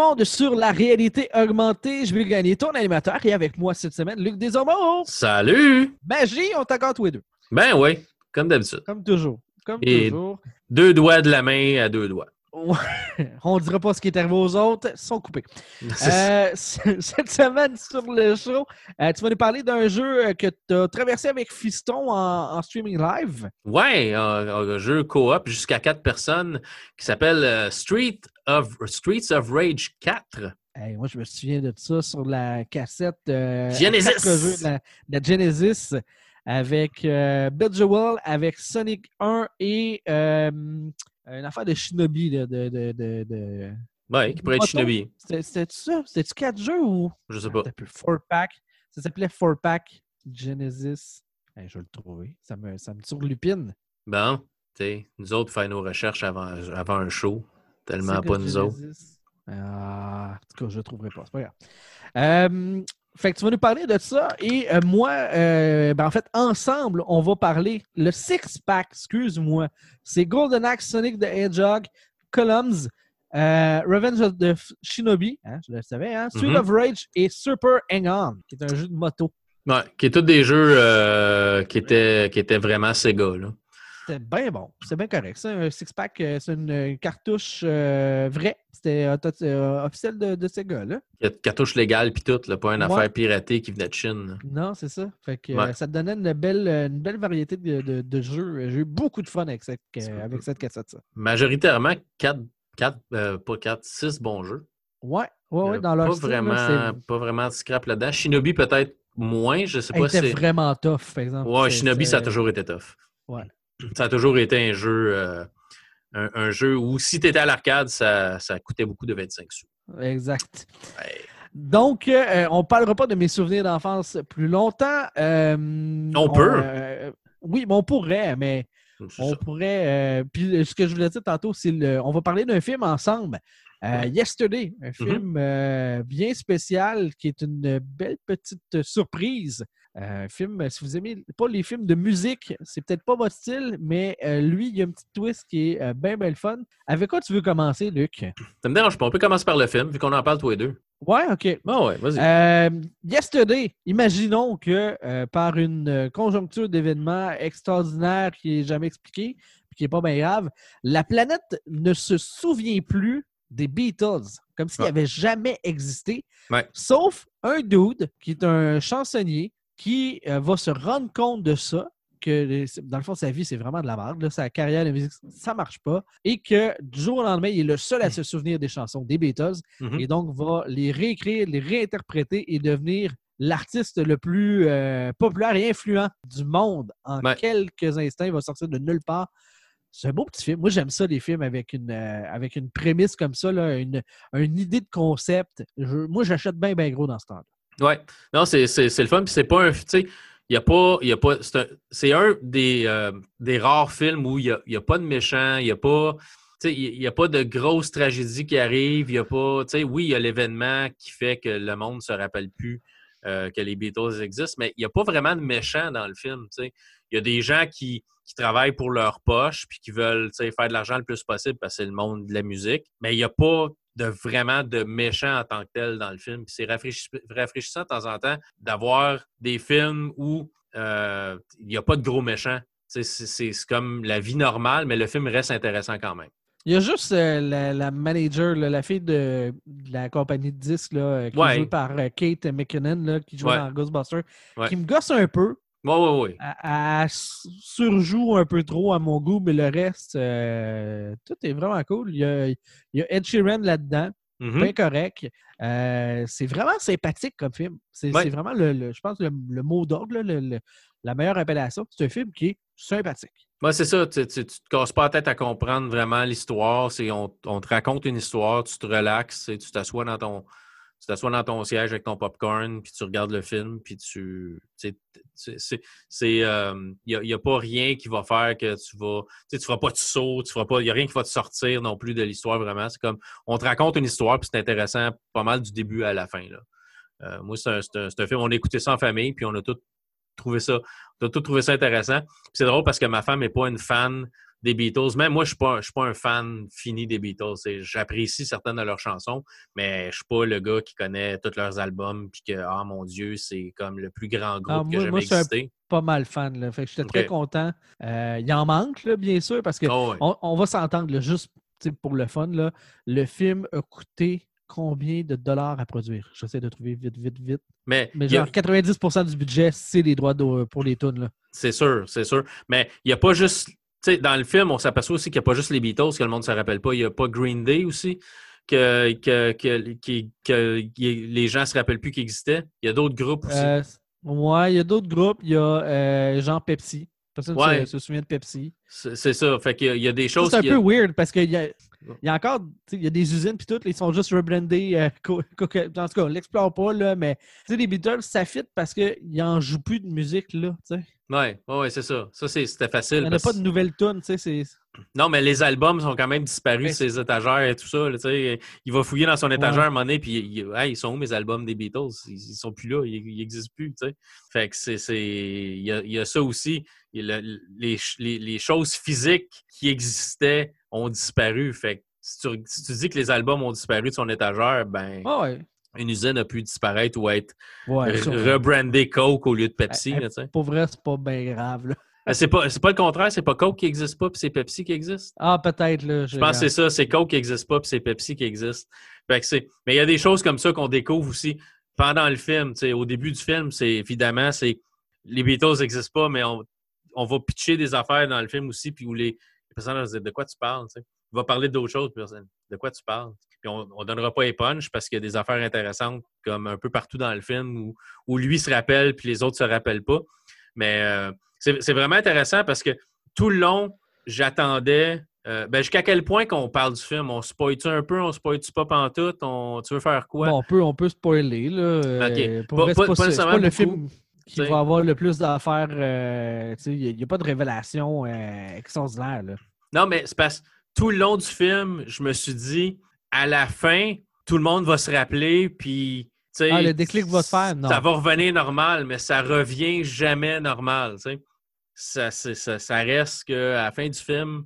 monde sur la réalité augmentée. Je vais gagner ton animateur et avec moi cette semaine, Luc Desormeaux. Salut! Magie, on t'accorde tous les deux. Ben oui, comme d'habitude. Comme toujours. Comme Et- toujours. Deux doigts de la main à deux doigts. On ne dira pas ce qui est arrivé aux autres, ils sont coupés. Euh, cette semaine sur le show, euh, tu vas nous parler d'un jeu euh, que tu as traversé avec Fiston en, en streaming live. Ouais, un, un jeu coop jusqu'à quatre personnes qui s'appelle Street of, Streets of Rage 4. Hey, moi, je me souviens de ça sur la cassette euh, Genesis. jeux de la, de la Genesis avec euh, avec Sonic 1 et euh, une affaire de Shinobi. De, de, de, de- de- Ouais, qui pourrait être? Shinobi. C'était- ça? C'était-tu quatre jeux ou? Je sais pas. Attends un peu, Four Pack. Ça s'appelait Four Pack Genesis. Hey, je vais le trouver. Ça me, ça me surlupine. Bon, tu sais, nous autres, faire nos recherches avant, avant un show. Tellement pas nous autres. Ah, en tout cas, je ne trouverai pas. C'est pas grave. Euh, fait que tu vas nous parler de ça. Et euh, moi, euh, ben, en fait, ensemble, on va parler le six-pack, excuse-moi. C'est Golden Axe, Sonic the Hedgehog, Columns, Revenge of the Shinobi, hein, je le savais, hein, Street Mhm. of Rage et Super Hang On, qui est un jeu de moto. Ouais, qui est tous des jeux qui, étaient, qui étaient vraiment Sega. Là. C'était bien bon. C'était bien correct. Ça, un six-pack, euh, c'est une, une cartouche euh, vraie. C'était euh, officiel de, de Sega, là. Il y a cartouche légale puis tout, là, pas une Ouais. affaire piratée qui venait de Chine. Non, c'est ça. Fait que, Ouais. euh, ça te donnait une belle, une belle variété de, de- de jeux. J'ai eu beaucoup de fun avec cette, avec cette cassette. Ça. Majoritairement, quatre, quatre, euh, pas quatre, six bons jeux. Ouais, ouais, ouais, dans leur pas, style, là, vraiment, pas vraiment de scrap là-dedans. Shinobi, peut-être moins. Je sais c'est- pas si était c'est. vraiment tough, par exemple. Ouais, C'est- Shinobi, ça a c'est- toujours été tough. Ouais. Ça a toujours été un jeu, euh, un, un jeu où si tu étais à l'arcade, ça, ça coûtait beaucoup de 25 sous. Exact. Ouais. Donc, euh, on ne parlera pas de mes souvenirs d'enfance plus longtemps. Euh, on peut. euh, oui, mais on pourrait, mais On ça. pourrait. euh, puis euh, ce que je voulais dire tantôt, c'est le. On va parler d'un film ensemble. euh, Yesterday, un film euh, bien spécial qui est une belle petite surprise. Euh, un film, si vous aimez pas les films de musique, c'est peut-être pas votre style, mais euh, lui, il y a un petit twist qui est euh, bien, bien le fun. Avec quoi tu veux commencer, Luc? Ça me dérange pas. On peut commencer par le film, vu qu'on en parle tous les deux. Ouais, OK. Ah ouais, vas-y. Euh, yesterday, imaginons que par une conjoncture d'événements extraordinaires qui n'est jamais expliquée, puis qui n'est pas bien grave, la planète ne se souvient plus des Beatles, comme s'ils Ouais. n'avaient jamais existé, Ouais. sauf un dude qui est un chansonnier qui euh, va se rendre compte de ça, que les- dans le fond, sa vie, c'est vraiment de la merde. là, Sa carrière de musique, ça marche pas. Et que du jour au lendemain, il est le seul à se souvenir des chansons des Beatles Mhm. et donc va les réécrire, les réinterpréter et devenir l'artiste le plus euh, populaire et influent du monde en Ouais. quelques instants. Il va sortir de nulle part. C'est un beau petit film. Moi, j'aime ça, les films avec une, euh, avec une prémisse comme ça, là, une, une idée de concept. Je- moi, j'achète bien, bien gros dans ce temps-là. Ouais. Non, c'est le fun. Puis c'est pas un. Tu sais, il a pas. Y a pas c'est un, un des, euh, des rares films où il n'y a, y a pas de méchant, il n'y a pas. Il a pas de grosse tragédie qui arrive. Il y a pas. Oui, il y a l'événement qui fait que le monde ne se rappelle plus euh, que les Beatles existent, mais il n'y a pas vraiment de méchant dans le film. Il y a des gens qui, qui travaillent pour leur poche puis qui veulent faire de l'argent le plus possible parce que c'est le monde de la musique. Mais il n'y a pas de vraiment de méchant en tant que tel dans le film. C'est rafraîchis- rafraîchissant de temps en temps d'avoir des films où euh, il n'y a pas de gros méchants. C'est c'est- c'est comme la vie normale, mais le film reste intéressant quand même. Il y a juste euh, la, la manager, là, la fille de, de la compagnie de disques, là, euh, qui est jouée par Kate McKinnon, là, qui joue Ouais. dans Ghostbusters, Ouais. qui me gosse un peu. Oui, oui, oui. Elle, surjoue un peu trop à mon goût, mais le reste, euh, tout est vraiment cool. Il y a, il y a Ed Sheeran là-dedans, Mhm. bien correct. Euh, c'est vraiment sympathique comme film. C'est Ouais. vraiment, le, le- je pense, le, le mot d'ordre, la meilleure appellation. C'est un film qui est sympathique. Moi, c'est ça. Tu, tu, tu te casses pas la tête à comprendre vraiment l'histoire. On, on te raconte une histoire, tu te relaxes, et tu t'assois dans ton tu t'assois dans ton siège avec ton popcorn, puis tu regardes le film, puis tu il y, a, y a pas rien qui va faire que tu vas tu tu feras pas de saut, tu feras pas il y a rien qui va te sortir non plus de l'histoire vraiment. C'est comme on te raconte une histoire, puis c'est intéressant pas mal du début à la fin là. Euh, moi, c'est un, un- un film. On a écouté ça en famille, puis on a tout trouvé ça, on a tout trouvé ça intéressant. C'est drôle parce que ma femme n'est pas une fan des Beatles. Même moi, je ne suis, pas un fan fini des Beatles. J'apprécie certaines de leurs chansons, mais je ne suis pas le gars qui connaît tous leurs albums puis que, ah mon Dieu, c'est comme le plus grand Ah, groupe que j'ai jamais existé. pas mal fan. Là. Fait que j'étais très content. Euh, il en manque, là, bien sûr, parce que Ah ouais. on, on va s'entendre, juste pour le fun. Là, le film a coûté combien de dollars à produire? J'essaie de trouver vite, vite, vite. Mais, Mais y a- genre 90% du budget, c'est les droits de- pour les tunes. C'est sûr, c'est sûr. Mais il n'y a pas juste. Sais, dans le film, on s'aperçoit aussi qu'il n'y a pas juste les Beatles, que le monde ne se rappelle pas. Il n'y a pas Green Day aussi, que, que, que, que les gens ne se rappellent plus qu'il existait. Il y a d'autres groupes aussi. Euh, ouais, il y a d'autres groupes. Il y a euh, Jean Pepsi. Personne ne Ouais. se, se souvient de Pepsi. C'est ça. Fait qu'il y a- il y a des choses. C'est un peu a- weird parce qu'il y a, il y a encore il y a des usines puis tout, ils sont juste rebrandés. euh, en tout cas, on l'explore pas, là, mais les Beatles, ça fit parce qu'ils n'en jouent plus de musique. là. tu sais. Ouais, ouais, c'est ça. Ça, c'était Il facile. n'y en a parce- pas de nouvelles tunes. tu sais, c'est- Non, mais les albums sont quand même disparus Ouais, ses étagères et tout ça. là, il va fouiller dans son étagère Ouais. à un moment donné, puis il- hey, ils sont où mes albums des Beatles? Ils, ils sont plus là, ils n'existent plus. Fait que c'est. c'est- Il y a, il y a ça aussi. Il le- les- les choses physiques qui existaient ont disparu. Fait que si tu, si tu dis que les albums ont disparu de son étagère, ben, Ah ouais. une usine a pu disparaître ou être Ouais, rebrandée Coke au lieu de Pepsi. Eh, eh, là. Pour vrai, c'est pas bien grave. là. Mais c'est pas, pas le contraire, c'est pas Coke qui n'existe pas, puis c'est Pepsi qui existe. Ah, peut-être. là. Je pense que c'est ça, c'est Coke qui n'existe pas, puis c'est Pepsi qui existe. Fait que c'est- Mais il y a des choses comme ça qu'on découvre aussi pendant le film. Au début du film, c'est évidemment, c'est les Beatles n'existent pas, mais on, on va pitcher des affaires dans le film aussi, puis où les, vont se dire de quoi tu parles. tu sais? Va parler d'autres choses, personne, de quoi tu parles? Puis on ne donnera pas les punch parce qu'il y a des affaires intéressantes, comme un peu partout dans le film, où, où lui se rappelle, puis les autres se rappellent pas. Mais euh, c'est vraiment intéressant parce que tout le long, j'attendais. euh, ben, jusqu'à quel point qu'on parle du film? On spoil-tu un peu? On spoil-tu pas pantoute? On... Tu veux faire quoi? Bon, on, peut, on peut spoiler. Là. Euh, pour Pas- vrai, pas- pas, pas le film qui va avoir le plus d'affaires. euh, Il n'y a, pas de révélation euh, extraordinaire. Là. Non, mais c'est parce que tout le long du film, je me suis dit, à la fin, tout le monde va se rappeler, puis. Ah, le déclic va se faire? Non. Ça va revenir normal, mais ça revient jamais normal. Ça, ça, ça reste qu'à la fin du film,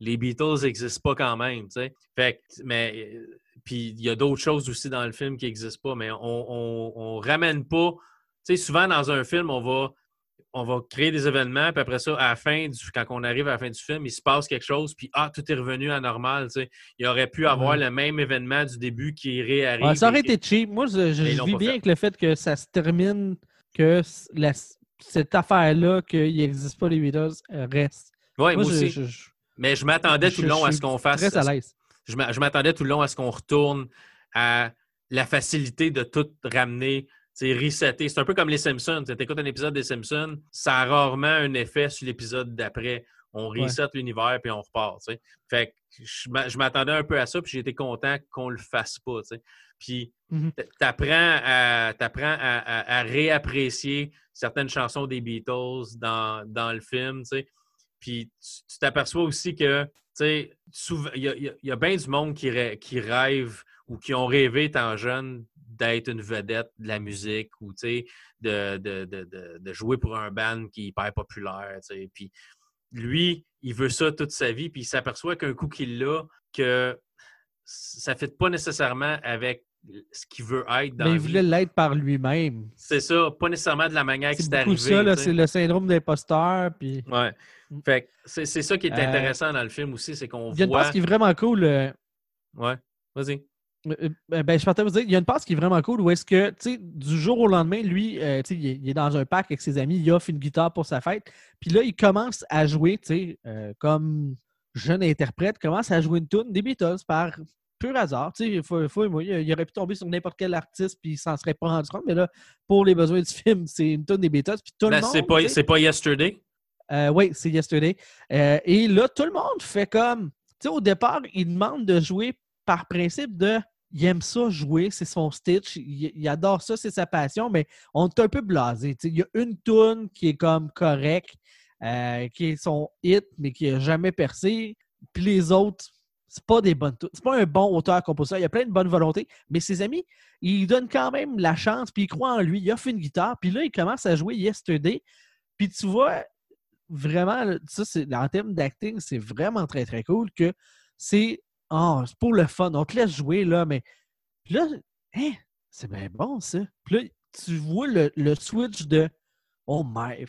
les Beatles n'existent pas quand même. Fait mais euh, puis il y a d'autres choses aussi dans le film qui n'existent pas, mais on, on, on ramène pas. Tu sais, souvent dans un film, on va, on va créer des événements, puis après ça, à la fin, du, quand on arrive à la fin du film, il se passe quelque chose, puis ah, tout est revenu à normal. tu sais. Il aurait pu avoir Ouais. le même événement du début qui réarrive. Ouais, ça aurait et été cheap. Moi, je, je vis bien fait. avec le fait que ça se termine, que la- cette affaire-là, qu'il n'existe pas les Beatles, euh, reste. Ouais, moi, aussi. je- Mais je m'attendais tout le long à ce qu'on fasse. Très à l'aise. Je m'a- je m'attendais tout le long à ce qu'on retourne à la facilité de tout ramener, sais, resetter. C'est un peu comme les Simpsons. Tu écoutes un épisode des Simpsons, ça a rarement un effet sur l'épisode d'après. On Ouais. reset l'univers puis on repart. Fait que je m'a- je m'attendais un peu à ça, puis j'ai été content qu'on le fasse pas. tu sais. Puis Mhm. t- t'apprends à, à, à- à réapprécier certaines chansons des Beatles dans, dans le film. tu. Puis t'aperçois aussi que, il y a, y y bien du monde qui, rê- qui rêve ou qui ont rêvé étant jeune d'être une vedette de la musique ou, de, de, de, de- de jouer pour un band qui est hyper populaire. Puis lui, il veut ça toute sa vie, puis il s'aperçoit qu'un coup qu'il l'a, que ça ne fit pas nécessairement avec ce qu'il veut être dans Mais il voulait l'être par lui-même. C'est ça, pas nécessairement de la manière que C'est arrivé. ça, c'est le syndrome d'imposteur. Puis... Ouais. Mm. Fait c'est ça qui est Euh, intéressant dans le film aussi, c'est qu'on Il y a une voit. qui est vraiment cool. euh, Ouais. Vas-y. Euh, euh, ben, je partais vous dire, il y a une passe qui est vraiment cool où est-ce que, tu sais, du jour au lendemain, lui, euh, tu sais, il, est- il est dans un parc avec ses amis, il offre une guitare pour sa fête. Puis là, il commence à jouer, tu sais, euh, comme jeune interprète, commence à jouer une tune des Beatles par pur hasard. Tu sais, faut, faut- moi, il, aurait pu tomber sur n'importe quel artiste puis il s'en serait pas rendu compte. Mais là, pour les besoins du film, c'est une tune des Beatles. Puis tout Ben, le monde. c'est pas, c'est pas Yesterday? euh, oui, c'est Yesterday. Et là, tout le monde fait comme. Tu sais, au départ, il demande de jouer par principe de. Il aime ça jouer, c'est son Stitch, il, adore ça, c'est sa passion, mais on est un peu blasé. Il y a une tune qui est comme correcte, euh, qui est son hit, mais qui n'a jamais percé. Puis les autres, c'est pas des bonnes. C'est pas un bon auteur-compositeur. Il y a plein de bonnes volontés, mais ses amis, ils donnent quand même la chance, puis ils croient en lui. Il offre une guitare, puis là, il commence à jouer Yesterday. Puis tu vois, vraiment, ça, c'est, en termes d'acting, c'est vraiment très, très cool que c'est, oh, c'est pour le fun. On te laisse jouer, là, mais là, hein, c'est bien bon, ça. Puis là, tu vois le, le switch de, oh my,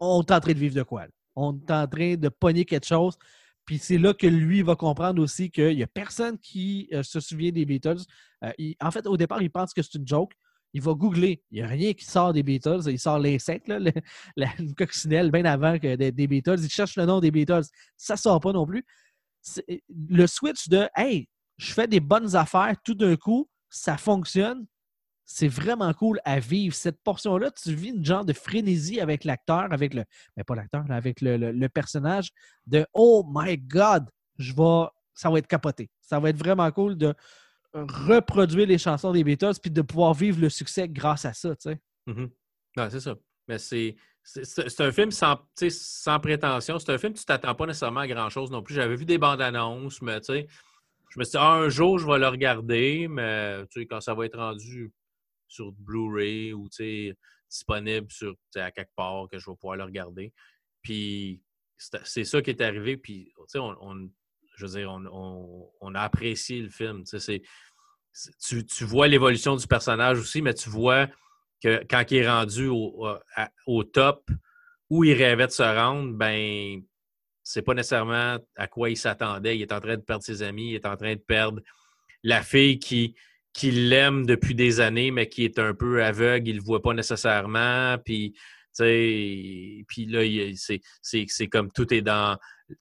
on est en train de vivre de quoi? On est en train de pogner quelque chose. Puis c'est là que lui va comprendre aussi qu'il n'y a personne qui euh, se souvient des Beatles. Euh, en fait, au départ, il pense que c'est une joke. Il va googler. Il n'y a rien qui sort des Beatles. Il sort l'insecte, la, une coccinelle, bien avant que des, Beatles. Il cherche le nom des Beatles. Ça ne sort pas non plus. Le switch de Hey, je fais des bonnes affaires tout d'un coup, ça fonctionne c'est vraiment cool à vivre. Cette portion-là, tu vis une genre de frénésie avec l'acteur, avec le. Mais pas l'acteur, avec le, personnage de Oh my God, je vais. Ça va être capoté. Ça va être vraiment cool de reproduire les chansons des Beatles puis de pouvoir vivre le succès grâce à ça, tu sais. Mm-hmm. c'est ça. Mais c'est. C'est un film sans, prétention. C'est un film, tu ne t'attends pas nécessairement à grand-chose non plus. J'avais vu des bandes annonces, mais tu sais, je me suis dit, ah, un jour, je vais le regarder, mais tu sais, quand ça va être rendu sur Blu-ray ou disponible sur, à quelque part que je vais pouvoir le regarder. Puis c'est ça qui est arrivé. Puis, on, je veux dire, on, a apprécié le film. tu, tu, vois l'évolution du personnage aussi, mais tu vois quand il est rendu au, top, où il rêvait de se rendre, ben c'est pas nécessairement à quoi il s'attendait. Il est en train de perdre ses amis, il est en train de perdre la fille qui, qui l'aime depuis des années, mais qui est un peu aveugle, il le voit pas nécessairement. Puis, puis là, c'est comme tout est dans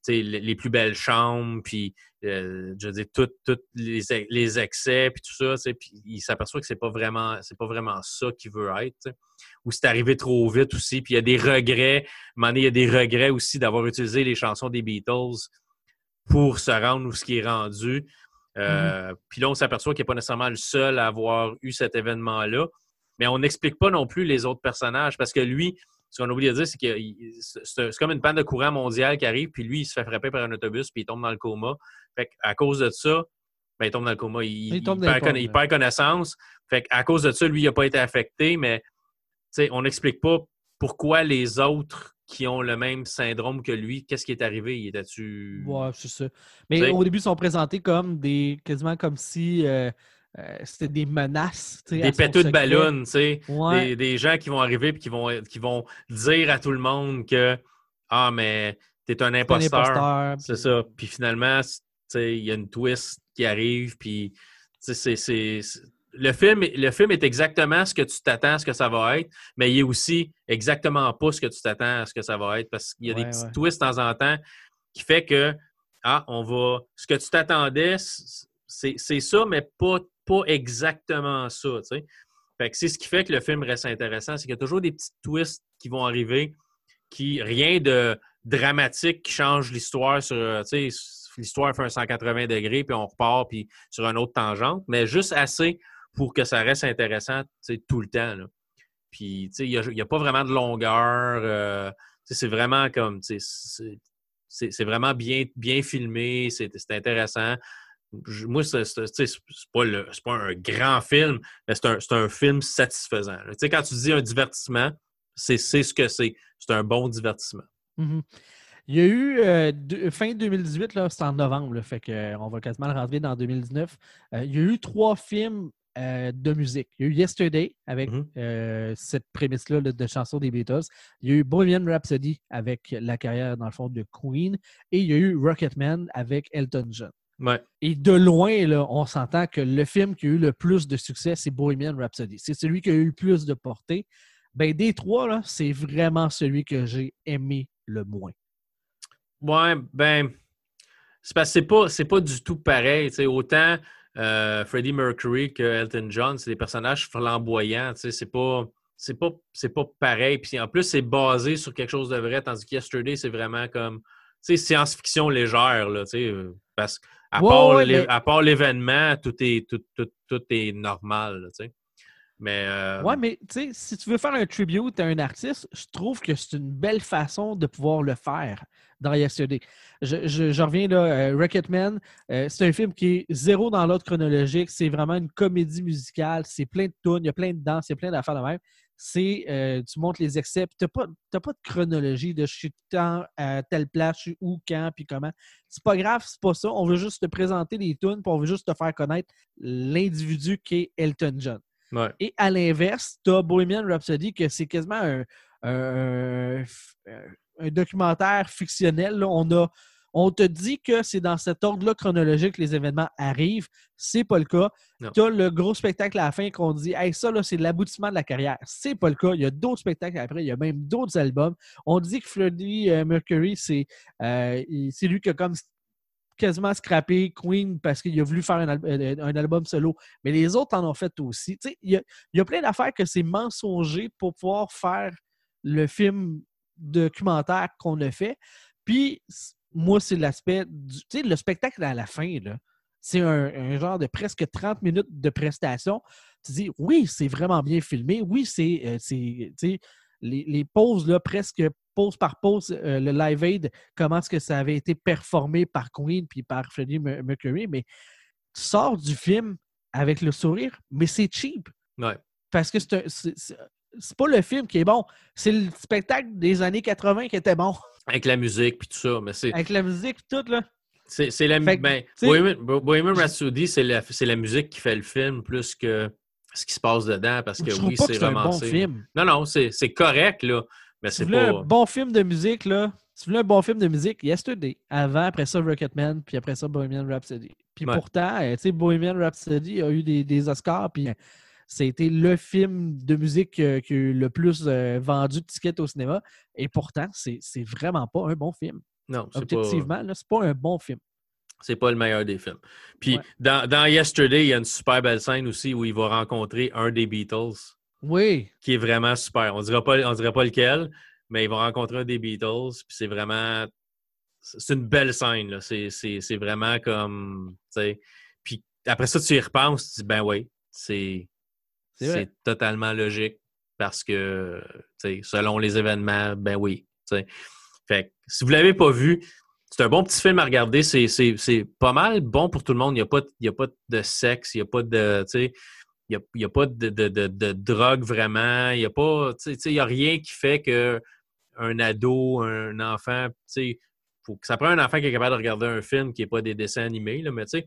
les plus belles chambres, puis euh, je veux dire, tous les, les, excès, puis tout ça, puis il s'aperçoit que c'est pas vraiment c'est pas vraiment ça qu'il veut être. Ou c'est arrivé trop vite aussi, puis il y a des regrets. À il y a des regrets aussi d'avoir utilisé les chansons des Beatles pour se rendre où ce qui est rendu. Mm-hmm. Euh, puis là, on s'aperçoit qu'il n'est pas nécessairement le seul à avoir eu cet événement-là. Mais on n'explique pas non plus les autres personnages parce que lui, ce qu'on a oublié de dire, c'est que c'est comme une panne de courant mondiale qui arrive, puis lui, il se fait frapper par un autobus, puis il tombe dans le coma. Fait à cause de ça, ben, il tombe dans le coma, il, perd, connaissance. Fait à cause de ça, lui, il n'a pas été affecté, mais on n'explique pas pourquoi les autres qui ont le même syndrome que lui. Qu'est-ce qui est arrivé? Il était-tu. Ouais, c'est ça. Mais au début, ils sont présentés comme des. quasiment comme si. Euh, euh, c'était des menaces. Des péteux de ballon, tu sais. Des, gens qui vont arriver et qui vont, qui vont dire à tout le monde que Ah, mais t'es un imposteur. C'est ça. Puis finalement, il y a une twist qui arrive, puis c'est le film, le film est exactement ce que tu t'attends à ce que ça va être, mais il est aussi exactement pas ce que tu t'attends à ce que ça va être parce qu'il y a des petits twists de temps en temps qui fait que ah, on va. Ce que tu t'attendais, c'est ça, mais pas, pas exactement ça. C'est ce qui fait que le film reste intéressant, c'est qu'il y a toujours des petits twists qui vont arriver, qui rien de dramatique qui change l'histoire sur. L'histoire fait un 180 degrés, puis on repart puis sur un autre tangente, mais juste assez pour que ça reste intéressant tout le temps. Il n'y a, pas vraiment de longueur. Euh, c'est vraiment comme. C'est vraiment bien, bien filmé, c'est intéressant. Moi, c'est pas, pas un grand film, mais c'est un, un, film satisfaisant. Quand tu dis un divertissement, c'est ce que c'est. C'est un bon divertissement. Mm-hmm. Il y a eu euh, fin 2018, c'est en novembre, fait que, on va quasiment le rentrer dans 2019. Euh, il y a eu trois films euh, de musique. Il y a eu Yesterday avec mm-hmm. euh, cette prémisse-là de chanson des Beatles. Il y a eu Bohemian Rhapsody avec la carrière, dans le fond, de Queen. Et il y a eu Rocketman avec Elton John. Et de loin, là, on s'entend que le film qui a eu le plus de succès, c'est Bohemian Rhapsody. C'est celui qui a eu le plus de portée. Ben, des trois, c'est vraiment celui que j'ai aimé le moins. Ouais, ben, c'est parce que c'est pas, pas du tout pareil. Autant euh, Freddie Mercury que Elton John, c'est des personnages flamboyants. C'est pas. C'est pas, pas pareil. Puis en plus, c'est basé sur quelque chose de vrai, tandis que Yesterday, c'est vraiment comme science-fiction légère. Là, parce qu'à part l'événement, tout est, tout, tout, est normal. mais, euh... Ouais, mais si tu veux faire un tribute à un artiste, je trouve que c'est une belle façon de pouvoir le faire dans Yesterday. Je, je, reviens là, euh, Rocketman, euh, c'est un film qui est zéro dans l'ordre chronologique. C'est vraiment une comédie musicale. C'est plein de tunes, il y a plein de danses, il y a plein d'affaires de même. C'est euh, tu montres les excès, tu n'as pas, pas de chronologie de je suis temps à telle place, je suis où, quand, puis comment. C'est pas grave, c'est pas ça. On veut juste te présenter les tunes, puis on veut juste te faire connaître l'individu qui est Elton John. Et à l'inverse, tu as Bohemian Rhapsody, que c'est quasiment un, documentaire fictionnel. On a on te dit que c'est dans cet ordre-là chronologique que les événements arrivent. C'est pas le cas. Tu as le gros spectacle à la fin qu'on dit Hey, ça, c'est l'aboutissement de la carrière. C'est pas le cas. Il y a d'autres spectacles après, il y a même d'autres albums. On dit que Freddie euh, Mercury, euh, c'est lui qui a comme quasiment scrappé Queen parce qu'il a voulu faire euh, un, album solo. Mais les autres en ont fait aussi. Il y, y a plein d'affaires que c'est mensonger pour pouvoir faire le film documentaire qu'on a fait. Puis moi, c'est l'aspect du. Tu sais, le spectacle à la fin, là, c'est un, genre de presque 30 minutes de prestation. Tu dis, oui, c'est vraiment bien filmé. Oui, c'est. Euh, les, les pauses, là, presque pause par pause, euh, le Live Aid, comment est-ce que ça avait été performé par Queen puis par Freddie Mercury, mais tu sors du film avec le sourire, mais c'est cheap. Ouais. Parce que c'est pas le film qui est bon, c'est le spectacle des années 80 qui était bon. Avec la musique puis tout ça. Mais c'est... Avec la musique et tout, là. C'est, la musique. ben, Bohemian, Rhapsody, c'est la, la musique qui fait le film plus que ce qui se passe dedans parce que oui, c'est vraiment. Un bon film. Non, non, c'est, correct, là. Mais c'est pas... un bon film de musique, là. Si vous voulez un bon film de musique, Yesterday. Avant, après ça, Rocketman, puis après ça, Bohemian Rhapsody. Puis pourtant, tu sais, Bohemian Rhapsody a eu des, des Oscars, puis c'était le film de musique euh, qui a le plus euh, vendu de tickets au cinéma. Et pourtant, c'est vraiment pas un bon film. Non, c'est Objectivement, c'est pas un bon film. C'est pas le meilleur des films. Puis dans, Yesterday, il y a une super belle scène aussi où il va rencontrer un des Beatles. Oui. Qui est vraiment super. On ne pas, dirait pas lequel, mais il va rencontrer un des Beatles. Puis c'est vraiment. C'est une belle scène. C'est vraiment comme. Puis après ça, tu y repenses, tu dis ben oui, c'est c'est totalement logique parce que, selon les événements, ben oui. Fait si vous ne l'avez pas vu, c'est un bon petit film à regarder. C'est pas mal bon pour tout le monde. Il n'y a, pas, a pas de sexe, il n'y a pas de. Il n'y a, pas de, de, drogue vraiment. Il n'y a pas. A rien qui fait que un ado, un enfant, faut que ça prend un enfant qui est capable de regarder un film qui n'est pas des dessins animés. Là, mais si,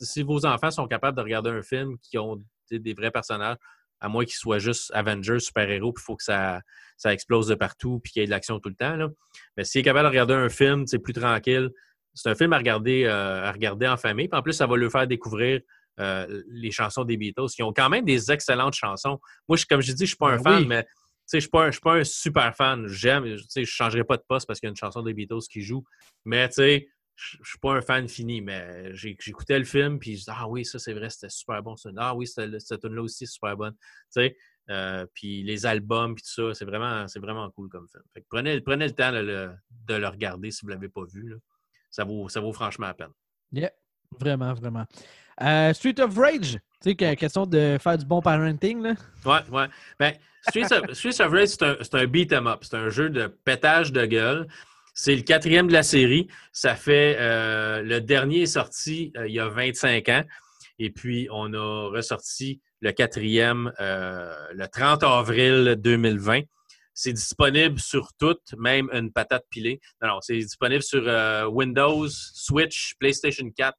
si vos enfants sont capables de regarder un film qui ont des vrais personnages, à moins qu'ils soient juste Avengers, super-héros, puis il faut que ça, ça explose de partout, puis qu'il y ait de l'action tout le temps. Là. Mais s'il est capable de regarder un film, c'est plus tranquille. C'est un film à regarder, euh, à regarder en famille. Puis en plus, ça va lui faire découvrir euh, les chansons des Beatles, qui ont quand même des excellentes chansons. Moi, je, comme je dis, je ne suis pas un ben fan, mais je ne suis, pas un super fan. J'aime, je ne changerai pas de poste parce qu'il y a une chanson des Beatles qui joue. Mais tu sais, je ne suis pas un fan fini, mais j'écoutais le film, puis je dis Ah oui, ça c'est vrai, c'était super bon. Ah oui, cette tune-là aussi, super bonne. Tu sais, euh, puis les albums, puis tout ça, c'est vraiment, vraiment cool comme film. prenez, prenez le temps de le, regarder si vous ne l'avez pas vu. Ça, vaut, ça vaut franchement la peine. Yeah, vraiment, vraiment. Euh, Street of Rage, tu sais, question de faire du bon parenting. Là. Ouais, ouais. Ben, Street, of, Rage, c'est un, un beat 'em up. C'est un jeu de pétage de gueule. C'est le quatrième de la série. Ça fait euh, le dernier sorti euh, il y a 25 ans. Et puis, on a ressorti le quatrième euh, le 30 avril 2020. C'est disponible sur toutes, même une patate pilée. Non, c'est disponible sur Windows, Switch, PlayStation 4,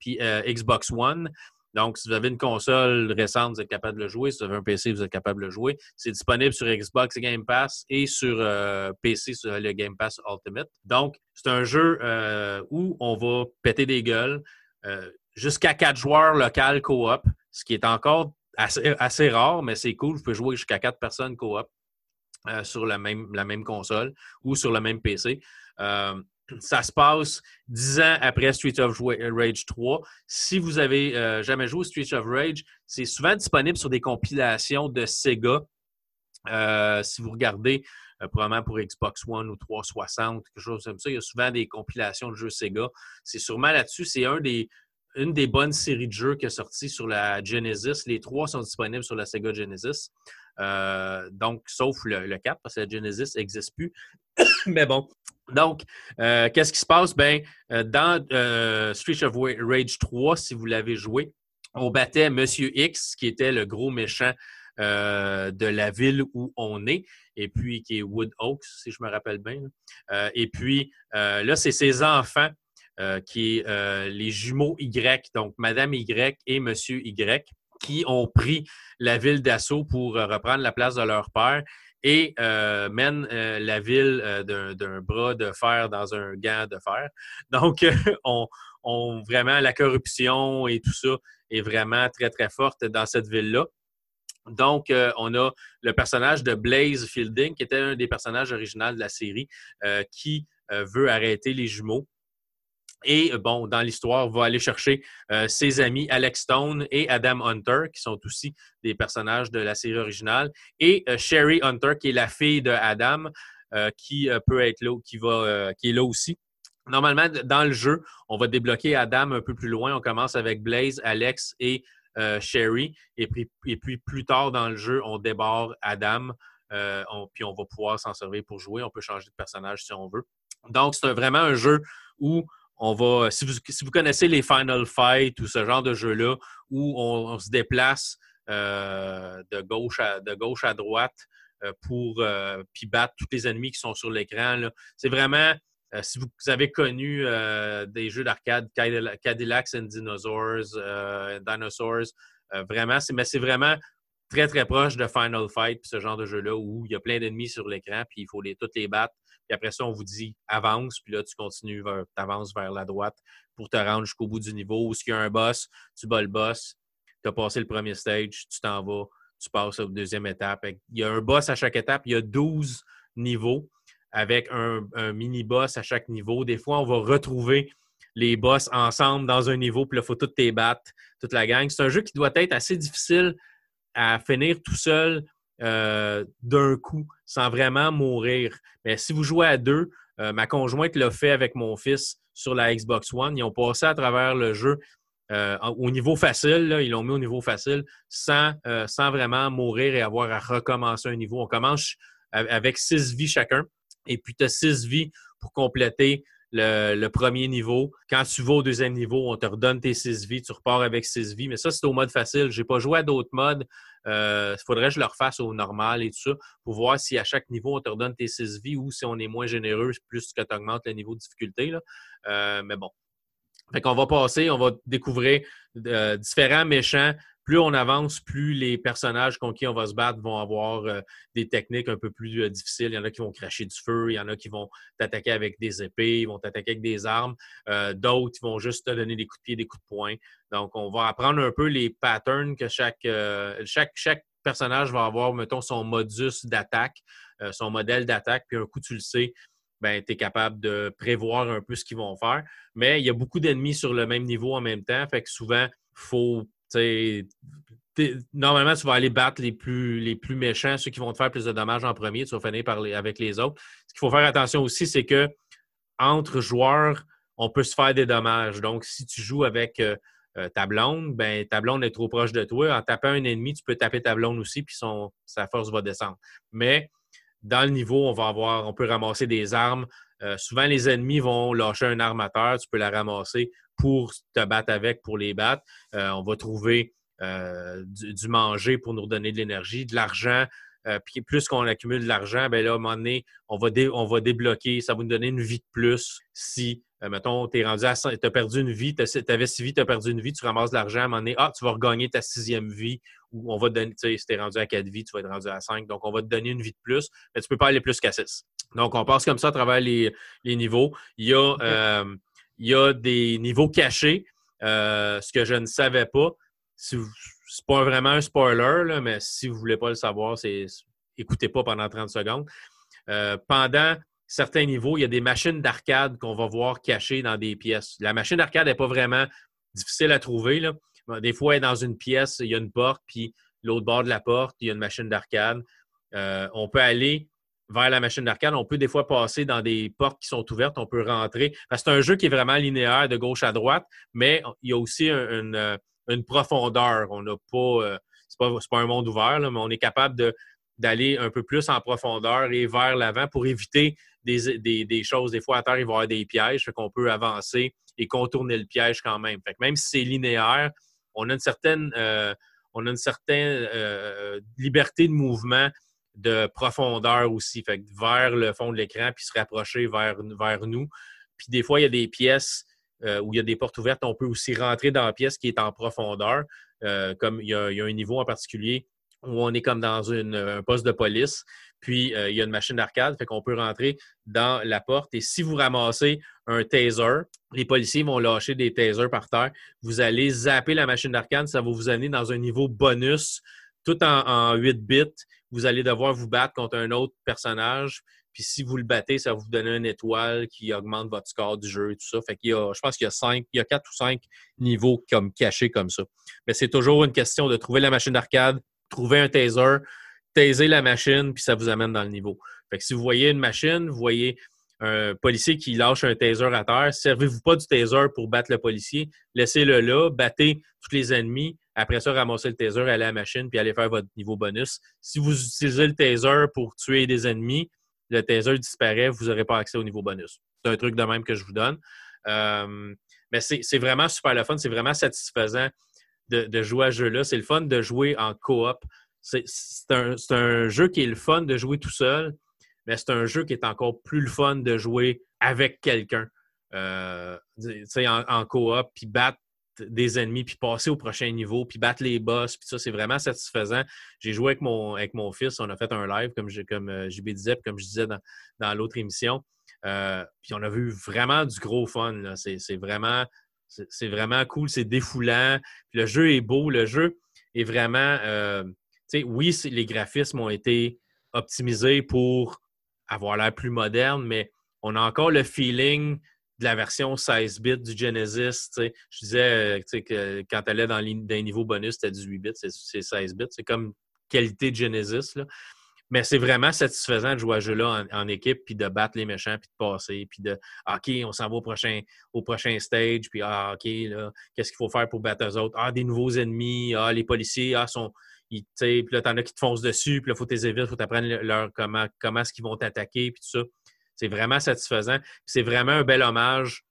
puis Xbox One. Donc, si vous avez une console récente, vous êtes capable de le jouer. Si vous avez un PC, vous êtes capable de le jouer. C'est disponible sur Xbox Game Pass et sur euh, PC sur le Game Pass Ultimate. Donc, c'est un jeu euh, où on va péter des gueules euh, jusqu'à quatre joueurs local coop, ce qui est encore assez, rare, mais c'est cool. Vous pouvez jouer jusqu'à quatre personnes coop sur la même, la même console ou sur le même PC ça se passe dix ans après Street of Rage 3. Si vous avez euh, jamais joué Street of Rage, c'est souvent disponible sur des compilations de Sega. Euh, si vous regardez, euh, probablement pour Xbox One ou 360, quelque chose comme ça, il y a souvent des compilations de jeux Sega. C'est sûrement là-dessus. C'est un des, une des bonnes séries de jeux qui est sorti sur la Genesis. Les trois sont disponibles sur la Sega Genesis. donc, sauf le, le 4, parce que la Genesis n'existe plus. Mais bon, donc, euh, qu'est-ce qui se passe? Ben, euh, dans euh, Street of Rage 3, si vous l'avez joué, on battait Monsieur X, qui était le gros méchant de la ville où on est, et puis qui est Wood Oaks, si je me rappelle bien. et puis là, c'est ses enfants qui est les jumeaux Y, donc Madame Y et Monsieur Y, qui ont pris la ville d'assaut pour reprendre la place de leur père et euh, mène euh, la ville euh, d'un bras de fer dans un gant de fer. Donc, on, vraiment la corruption et tout ça est vraiment très, très forte dans cette ville-là. Donc, on a le personnage de Blaze Fielding, qui était un des personnages originaux de la série, qui veut arrêter les jumeaux et euh, bon, dans l'histoire, va aller chercher euh, ses amis Alex Stone et Adam Hunter, qui sont aussi des personnages de la série originale, et euh, Sherry Hunter, qui est la fille de Adam, qui peut être là, qui va, qui est là aussi. Normalement, dans le jeu, on va débloquer Adam un peu plus loin. On commence avec Blaze, Alex et Sherry, et puis, et puis, plus tard dans le jeu, on débarre Adam. puis on va pouvoir s'en servir pour jouer. On peut changer de personnage si on veut. Donc, c'est vraiment un jeu où on va, si vous, connaissez les Final Fight ou ce genre de jeu-là, où on, se déplace euh, de, gauche à, droite euh, pour euh, puis battre tous les ennemis qui sont sur l'écran, c'est vraiment, si vous, avez connu des jeux d'arcade, Cadillacs and Dinosaurs, Dinosaurs, vraiment, mais c'est vraiment très, très proche de Final Fight, ce genre de jeu-là, où il y a plein d'ennemis sur l'écran, puis il faut les, toutes les battre puis après ça, on vous dit avance, puis là, tu continues, tu avances vers la droite pour te rendre jusqu'au bout du niveau. Ou s'il y a un boss, tu bats le boss, tu as passé le premier stage, tu t'en vas, tu passes à la deuxième étape. Il y a un boss à chaque étape, il y a 12 niveaux avec un, mini-boss à chaque niveau. Des fois, on va retrouver les boss ensemble dans un niveau, puis là, il faut toutes tes battre, toute la gang. C'est un jeu qui doit être assez difficile à finir tout seul euh, d'un coup sans vraiment mourir. Mais si vous jouez à deux, euh, ma conjointe l'a fait avec mon fils sur la Xbox One. Ils ont passé à travers le jeu euh, au niveau facile. ils l'ont mis au niveau facile sans, sans vraiment mourir et avoir à recommencer un niveau. On commence avec six vies chacun. Et puis, tu as six vies pour compléter le, premier niveau. Quand tu vas au deuxième niveau, on te redonne tes six vies, tu repars avec six vies. Mais ça, c'est au mode facile. Je n'ai pas joué à d'autres modes. Il euh, faudrait que je le refasse au normal et tout ça pour voir si à chaque niveau, on te redonne tes six vies ou si on est moins généreux, plus que tu augmentes le niveau de difficulté. Euh, mais bon. Fait qu'on va passer, on va découvrir euh, différents méchants plus on avance, plus les personnages contre qui on va se battre vont avoir euh, des techniques un peu plus euh, difficiles. Il y en a qui vont cracher du feu, il y en a qui vont t'attaquer avec des épées, ils vont t'attaquer avec des armes. Euh, d'autres, vont juste te donner des coups de pied, des coups de poing. Donc, on va apprendre un peu les patterns que chaque personnage va avoir, mettons, son modus d'attaque, son modèle d'attaque, puis un coup, tu le sais, ben, tu es capable de prévoir un peu ce qu'ils vont faire. Mais il y a beaucoup d'ennemis sur le même niveau en même temps, fait que souvent, il faut normalement, tu vas aller battre les plus, les plus méchants, ceux qui vont te faire plus de dommages en premier, tu vas finir par avec les autres. Ce qu'il faut faire attention aussi, c'est que entre joueurs, on peut se faire des dommages. Donc, si tu joues avec euh, euh, ta blonde, ben, ta blonde est trop proche de toi. En tapant un ennemi, tu peux taper ta blonde aussi, puis sa force va descendre. Mais dans le niveau, on va avoir, on peut ramasser des armes. Euh, souvent, les ennemis vont lâcher un armateur, tu peux la ramasser pour te battre avec, pour les battre. Euh, on va trouver euh, du, manger pour nous donner de l'énergie, de l'argent. Puis plus qu'on accumule de l'argent, ben là, à moment donné, on va, on va débloquer, ça va nous donner une vie de plus. Si, mettons, tu es rendu à tu as perdu une vie, tu avais six vies, tu as perdu une vie, tu ramasses de l'argent, à un moment donné, ah, tu vas regagner ta sixième vie, ou on va te donner, tu sais, si tu es rendu à quatre vies, tu vas être rendu à cinq, donc on va te donner une vie de plus, mais tu peux pas aller plus qu'à six. Donc, on passe comme ça à travers les, niveaux. Il y a il y a des niveaux cachés, euh, ce que je ne savais pas. Ce n'est pas vraiment un spoiler, mais si vous ne voulez pas le savoir, c'est écoutez pas pendant 30 secondes. Euh, pendant certains niveaux, il y a des machines d'arcade qu'on va voir cachées dans des pièces. La machine d'arcade n'est pas vraiment difficile à trouver. Des fois, dans une pièce, il y a une porte, puis l'autre bord de la porte, il y a une machine d'arcade. Euh, on peut aller vers la machine d'arcade. On peut des fois passer dans des portes qui sont ouvertes, on peut rentrer. c'est un jeu qui est vraiment linéaire de gauche à droite, mais il y a aussi une, profondeur. On n'a pas, euh, c'est pas, pas, un monde ouvert, mais on est capable d'aller un peu plus en profondeur et vers l'avant pour éviter des, choses. Des fois, à terre, il va y avoir des pièges, fait qu'on peut avancer et contourner le piège quand même. Même si c'est linéaire, on a une certaine, euh, on a certaine liberté de mouvement de profondeur aussi, fait vers le fond de l'écran, puis se rapprocher vers, nous. Puis des fois, il y a des pièces euh, où il y a des portes ouvertes, on peut aussi rentrer dans la pièce qui est en profondeur, euh, comme il y, a, un niveau en particulier où on est comme dans un poste de police, puis euh, il y a une machine d'arcade, fait qu'on peut rentrer dans la porte. Et si vous ramassez un taser, les policiers vont lâcher des tasers par terre. Vous allez zapper la machine d'arcade, ça va vous amener dans un niveau bonus, tout en, en 8 bits. Vous allez devoir vous battre contre un autre personnage. Puis si vous le battez, ça va vous donner une étoile qui augmente votre score du jeu et tout ça. Fait qu'il y a, je pense qu'il y a cinq, il y a quatre ou cinq niveaux comme cachés comme ça. Mais c'est toujours une question de trouver la machine d'arcade, trouver un taser, taser la machine, puis ça vous amène dans le niveau. Fait que si vous voyez une machine, vous voyez un policier qui lâche un taser à terre, servez-vous pas du taser pour battre le policier, laissez-le là, battez tous les ennemis, après ça, ramassez le taser, allez à la machine, puis allez faire votre niveau bonus. Si vous utilisez le taser pour tuer des ennemis, le taser disparaît, vous n'aurez pas accès au niveau bonus. C'est un truc de même que je vous donne. Euh, mais c'est vraiment super le fun, c'est vraiment satisfaisant de, jouer à ce jeu-là. C'est le fun de jouer en coop. C'est un, jeu qui est le fun de jouer tout seul, mais c'est un jeu qui est encore plus le fun de jouer avec quelqu'un. Euh, en, en coop, puis battre des ennemis, puis passer au prochain niveau, puis battre les boss, puis ça, c'est vraiment satisfaisant. J'ai joué avec mon, avec mon fils, on a fait un live, comme, je, comme euh, JB disait, puis comme je disais dans, l'autre émission. Euh, puis on a vu vraiment du gros fun. C'est vraiment, c'est vraiment cool, c'est défoulant. Le jeu est beau, le jeu est vraiment. Euh, oui, les graphismes ont été optimisés pour avoir l'air plus moderne, mais on a encore le feeling de la version 16 bits du Genesis. Je disais euh, que quand elle est dans les, niveaux bonus, c'était 18 bits, c'est 16 bits. C'est comme qualité de Genesis. Mais c'est vraiment satisfaisant de jouer à ce jeu-là en, équipe, puis de battre les méchants, puis de passer, puis de OK, on s'en va au prochain, au prochain stage, puis ah, OK, qu'est-ce qu'il faut faire pour battre eux autres? Ah, des nouveaux ennemis, ah, les policiers, ah, sont. puis là, t'en as qui te foncent dessus, puis là, il faut t'éviter, il faut t'apprendre leur, comment, comment est-ce qu'ils vont t'attaquer, puis tout ça. C'est vraiment satisfaisant. C'est vraiment un bel hommage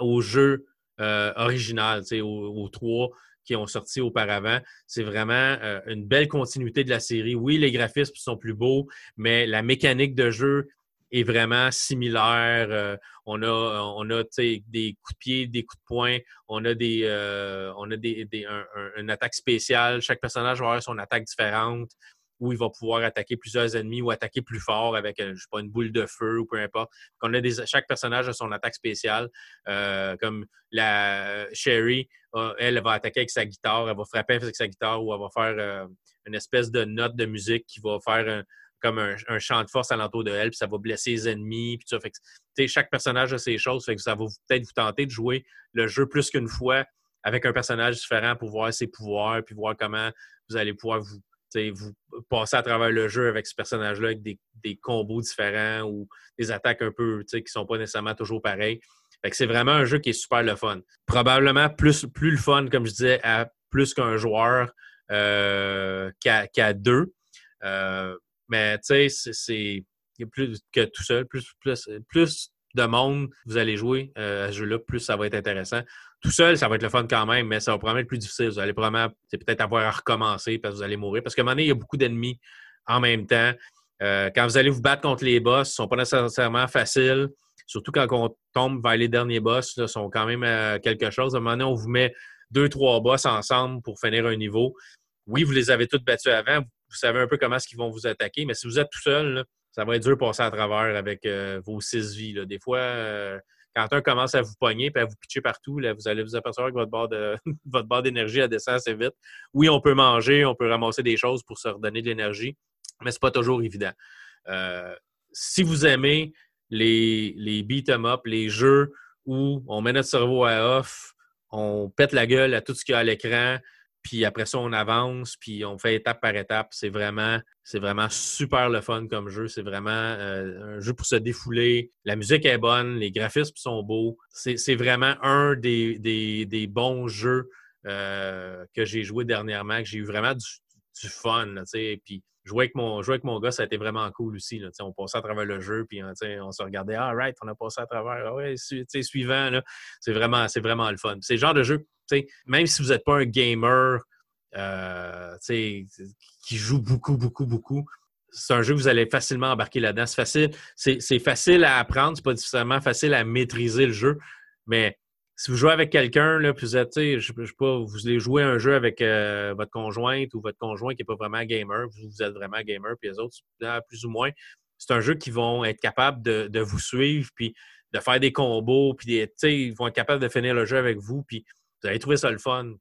au jeu euh, original, aux, trois qui ont sorti auparavant. C'est vraiment euh, une belle continuité de la série. Oui, les graphismes sont plus beaux, mais la mécanique de jeu est vraiment similaire. Euh, on a, on a des coups de pied, des coups de poing, on a, des, on a des, une attaque spéciale. Chaque personnage va avoir son attaque différente où il va pouvoir attaquer plusieurs ennemis ou attaquer plus fort avec, euh, je sais pas, une boule de feu ou peu importe. On a des, chaque personnage a son attaque spéciale. Euh, comme la Sherry, elle, va attaquer avec sa guitare, elle va frapper avec sa guitare ou elle va faire euh, une espèce de note de musique qui va faire comme un, un, champ de force alentour de elle, puis ça va blesser les ennemis. Puis ça. Fait que, chaque personnage a ses choses, fait que ça va peut-être vous tenter de jouer le jeu plus qu'une fois avec un personnage différent pour voir ses pouvoirs, puis voir comment vous allez pouvoir vous vous passez à travers le jeu avec ce personnage-là avec des, combos différents ou des attaques un peu qui ne sont pas nécessairement toujours pareilles. c'est vraiment un jeu qui est super le fun. Probablement plus, plus le fun, comme je disais, à plus qu'un joueur euh, qu'à deux. Euh, mais tu sais, c'est plus que tout seul, plus, plus, plus de monde vous allez jouer euh, à ce jeu-là, plus ça va être intéressant. Tout seul, ça va être le fun quand même, mais ça va probablement être plus difficile. Vous allez probablement peut-être avoir à recommencer parce que vous allez mourir. Parce qu'à un moment donné, il y a beaucoup d'ennemis en même temps. Euh, quand vous allez vous battre contre les boss, ils ne sont pas nécessairement faciles. Surtout quand on tombe vers les derniers boss, ils sont quand même euh, quelque chose. À un moment donné, on vous met deux, trois boss ensemble pour finir un niveau. Oui, vous les avez tous battus avant. Vous savez un peu comment est-ce qu'ils vont vous attaquer, mais si vous êtes tout seul, ça va être dur de passer à travers avec euh, vos six vies. Des fois, euh, quand un commence à vous pogner et à vous pitcher partout, là, vous allez vous apercevoir que votre barre, d'énergie descend assez vite. Oui, on peut manger, on peut ramasser des choses pour se redonner de l'énergie, mais ce n'est pas toujours évident. Euh, si vous aimez les, les beat 'em up, les jeux où on met notre cerveau à off, on pète la gueule à tout ce qu'il y a à l'écran, puis après ça, on avance, puis on fait étape par étape. C'est vraiment, c'est vraiment super le fun comme jeu. C'est vraiment euh, un jeu pour se défouler. La musique est bonne, les graphismes sont beaux. C'est vraiment un des, des, bons jeux euh, que j'ai joué dernièrement, que j'ai eu vraiment du, fun. puis jouer avec, mon, jouer avec mon gars, ça a été vraiment cool aussi. On passait à travers le jeu, puis on se regardait, ah, right, on a passé à travers, ah, ouais, suivant. C'est vraiment, vraiment le fun. C'est le genre de jeu même si vous n'êtes pas un gamer euh, qui joue beaucoup, beaucoup, beaucoup. C'est un jeu que vous allez facilement embarquer là-dedans. C'est facile, c'est facile à apprendre, c'est pas nécessairement facile à maîtriser le jeu, mais si vous jouez avec quelqu'un, puis vous êtes, je, sais pas, vous voulez jouer un jeu avec euh, votre conjointe ou votre conjoint qui n'est pas vraiment gamer, vous, êtes vraiment gamer, puis les autres, plus ou moins, c'est un jeu qui vont être capables de, vous suivre, puis de faire des combos, puis ils vont être capables de finir le jeu avec vous, puis vous allez trouver ça le fun.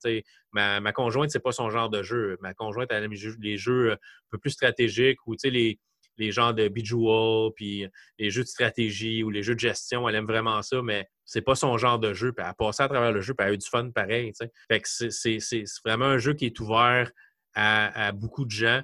Ma, ma conjointe, c'est pas son genre de jeu. Ma conjointe, elle aime les jeux, un peu plus stratégiques ou les, les genres de Bejewel, puis les jeux de stratégie ou les jeux de gestion. Elle aime vraiment ça, mais c'est pas son genre de jeu. Puis elle a passé à travers le jeu, puis elle a eu du fun pareil. C'est vraiment un jeu qui est ouvert à, beaucoup de gens,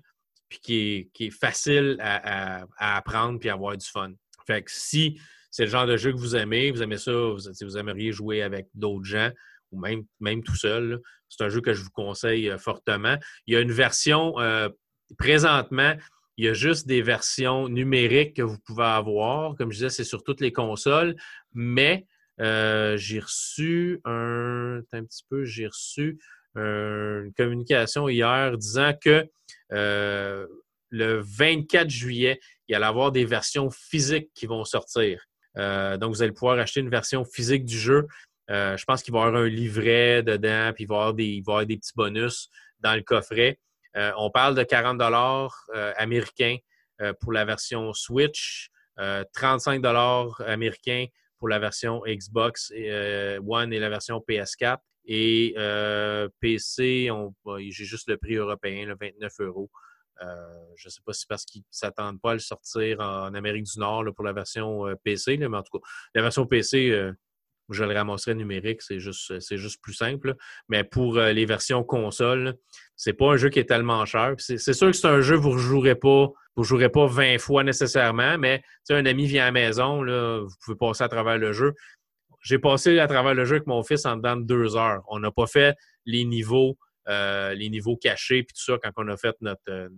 puis qui est, facile à, apprendre puis à avoir du fun. Fait que si c'est le genre de jeu que vous aimez, vous aimez ça, vous, vous aimeriez jouer avec d'autres gens, ou même, tout seul, c'est un jeu que je vous conseille euh, fortement. Il y a une version euh, présentement il y a juste des versions numériques que vous pouvez avoir. Comme je disais, c'est sur toutes les consoles. Mais euh, j'ai reçu un, un petit peu, j'ai reçu une communication hier disant que le 24 juillet, il y allait avoir des versions physiques qui vont sortir. Donc, vous allez pouvoir acheter une version physique du jeu. Je pense qu'il va y avoir un livret dedans, puis il va y avoir des, des petits bonus dans le coffret. Euh, on parle de 40 dollars euh, américains euh, pour la version Switch, 35 dollars américains pour la version Xbox One et la version PS4. Et PC, j'ai juste le prix européen, le 29 euros. je ne sais pas si c'est parce qu'ils ne s'attendent pas à le sortir en, Amérique du Nord pour la version PC, mais en tout cas, la version PC, je le ramasserai numérique, c'est juste, c'est juste plus simple. Mais pour euh, les versions console, c'est pas un jeu qui est tellement cher. C'est sûr que c'est un jeu que vous ne jouerez pas, vous jouerez pas 20 fois nécessairement, mais un ami vient à la maison, vous pouvez passer à travers le jeu. J'ai passé à travers le jeu avec mon fils en dedans de deux heures. On n'a pas fait les niveaux, euh, les niveaux cachés puis tout ça quand on a fait notre, euh,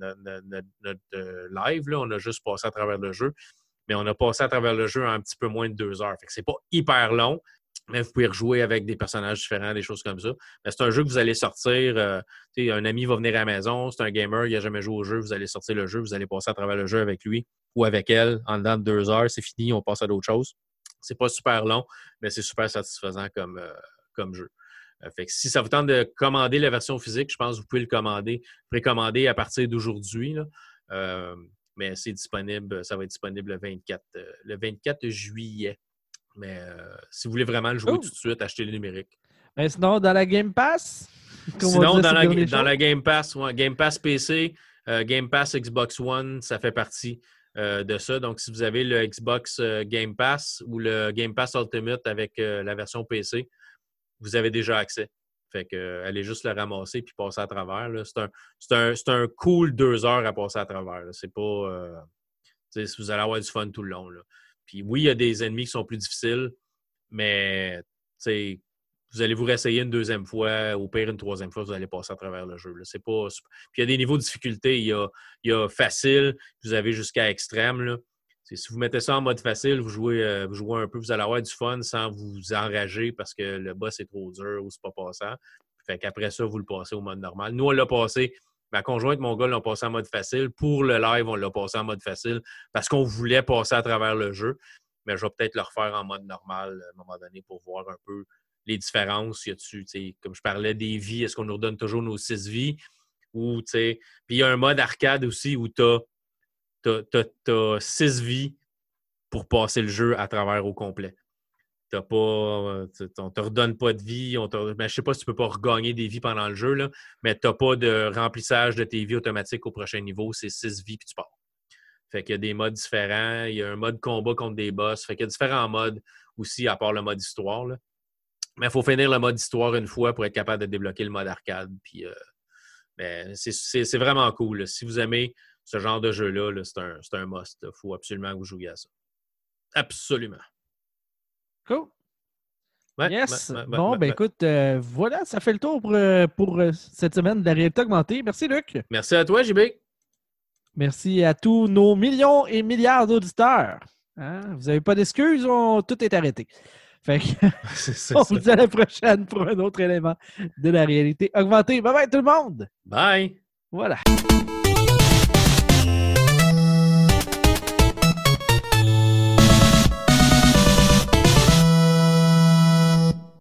live. Là, on a juste passé à travers le jeu mais on a passé à travers le jeu un petit peu moins de deux heures. Fait que c'est pas hyper long, mais vous pouvez rejouer avec des personnages différents, des choses comme ça. Mais c'est un jeu que vous allez sortir. Euh, un ami va venir à la maison, c'est un gamer, il n'a jamais joué au jeu, vous allez sortir le jeu, vous allez passer à travers le jeu avec lui ou avec elle en dedans de deux heures, c'est fini, on passe à d'autres choses. C'est pas super long, mais c'est super satisfaisant comme, euh, comme jeu. Euh, si ça vous tente de commander la version physique, je pense que vous pouvez le commander, précommander à partir d'aujourd'hui. mais c'est disponible, ça va être disponible le 24, le 24 juillet. Mais euh, si vous voulez vraiment le jouer tout de suite, achetez le numérique. Mais sinon, dans la Game Pass? Sinon, dans la, dans la, Game Pass, Game Pass PC, euh, Game Pass Xbox One, ça fait partie euh, de ça. Donc, si vous avez le Xbox Game Pass ou le Game Pass Ultimate avec la version PC, vous avez déjà accès. Fait que allez juste le ramasser puis passer à travers. C'est un, un, cool deux heures à passer à travers. C'est pas. vous allez avoir du fun tout le long. Là. Puis oui, il y a des ennemis qui sont plus difficiles, mais vous allez vous réessayer une deuxième fois, ou pire une troisième fois, vous allez passer à travers le jeu. C'est pas... Puis il y a des niveaux de difficulté. Il y a, facile, vous avez jusqu'à extrême. Si vous mettez ça en mode facile, vous jouez, euh, vous jouez un peu, vous allez avoir du fun sans vous enrager parce que le boss est trop dur ou c'est pas passant. Fait qu'après ça, vous le passez au mode normal. Nous, on l'a passé Ma conjointe, mon gars, l'ont passé en mode facile. Pour le live, on l'a passé en mode facile parce qu'on voulait passer à travers le jeu. Mais je vais peut-être le refaire en mode normal à un moment donné pour voir un peu les différences. Y a-tu, comme je parlais des vies, est-ce qu'on nous redonne toujours nos six vies? Ou, Puis il y a un mode arcade aussi où tu as, six vies pour passer le jeu à travers au complet t'as pas, euh, te redonne pas de vie. On ne ben, je sais pas si tu peux pas regagner des vies pendant le jeu, là, mais tu n'as pas de remplissage de tes vies automatiques au prochain niveau. C'est six vies puis tu pars. Fait qu'il y a des modes différents. Il y a un mode combat contre des boss. Fait qu'il y a différents modes aussi, à part le mode histoire. Mais il faut finir le mode histoire une fois pour être capable de débloquer le mode arcade. Puis, euh, ben, c'est vraiment cool. Si vous aimez ce genre de jeu-là, c'est un, un, must. Il faut absolument que vous jouiez à ça. Absolument. Cool. yes. bon, ben écoute, euh, voilà, ça fait le tour pour, euh, pour euh, cette semaine de la réalité augmentée. Merci, Luc. Merci à toi, JB. Merci à tous nos millions et milliards d'auditeurs. Hein? Vous n'avez pas d'excuses, tout est arrêté. Fait que, on vous dit à la prochaine pour un autre élément de la réalité augmentée. Bye bye tout le monde! Bye! Voilà.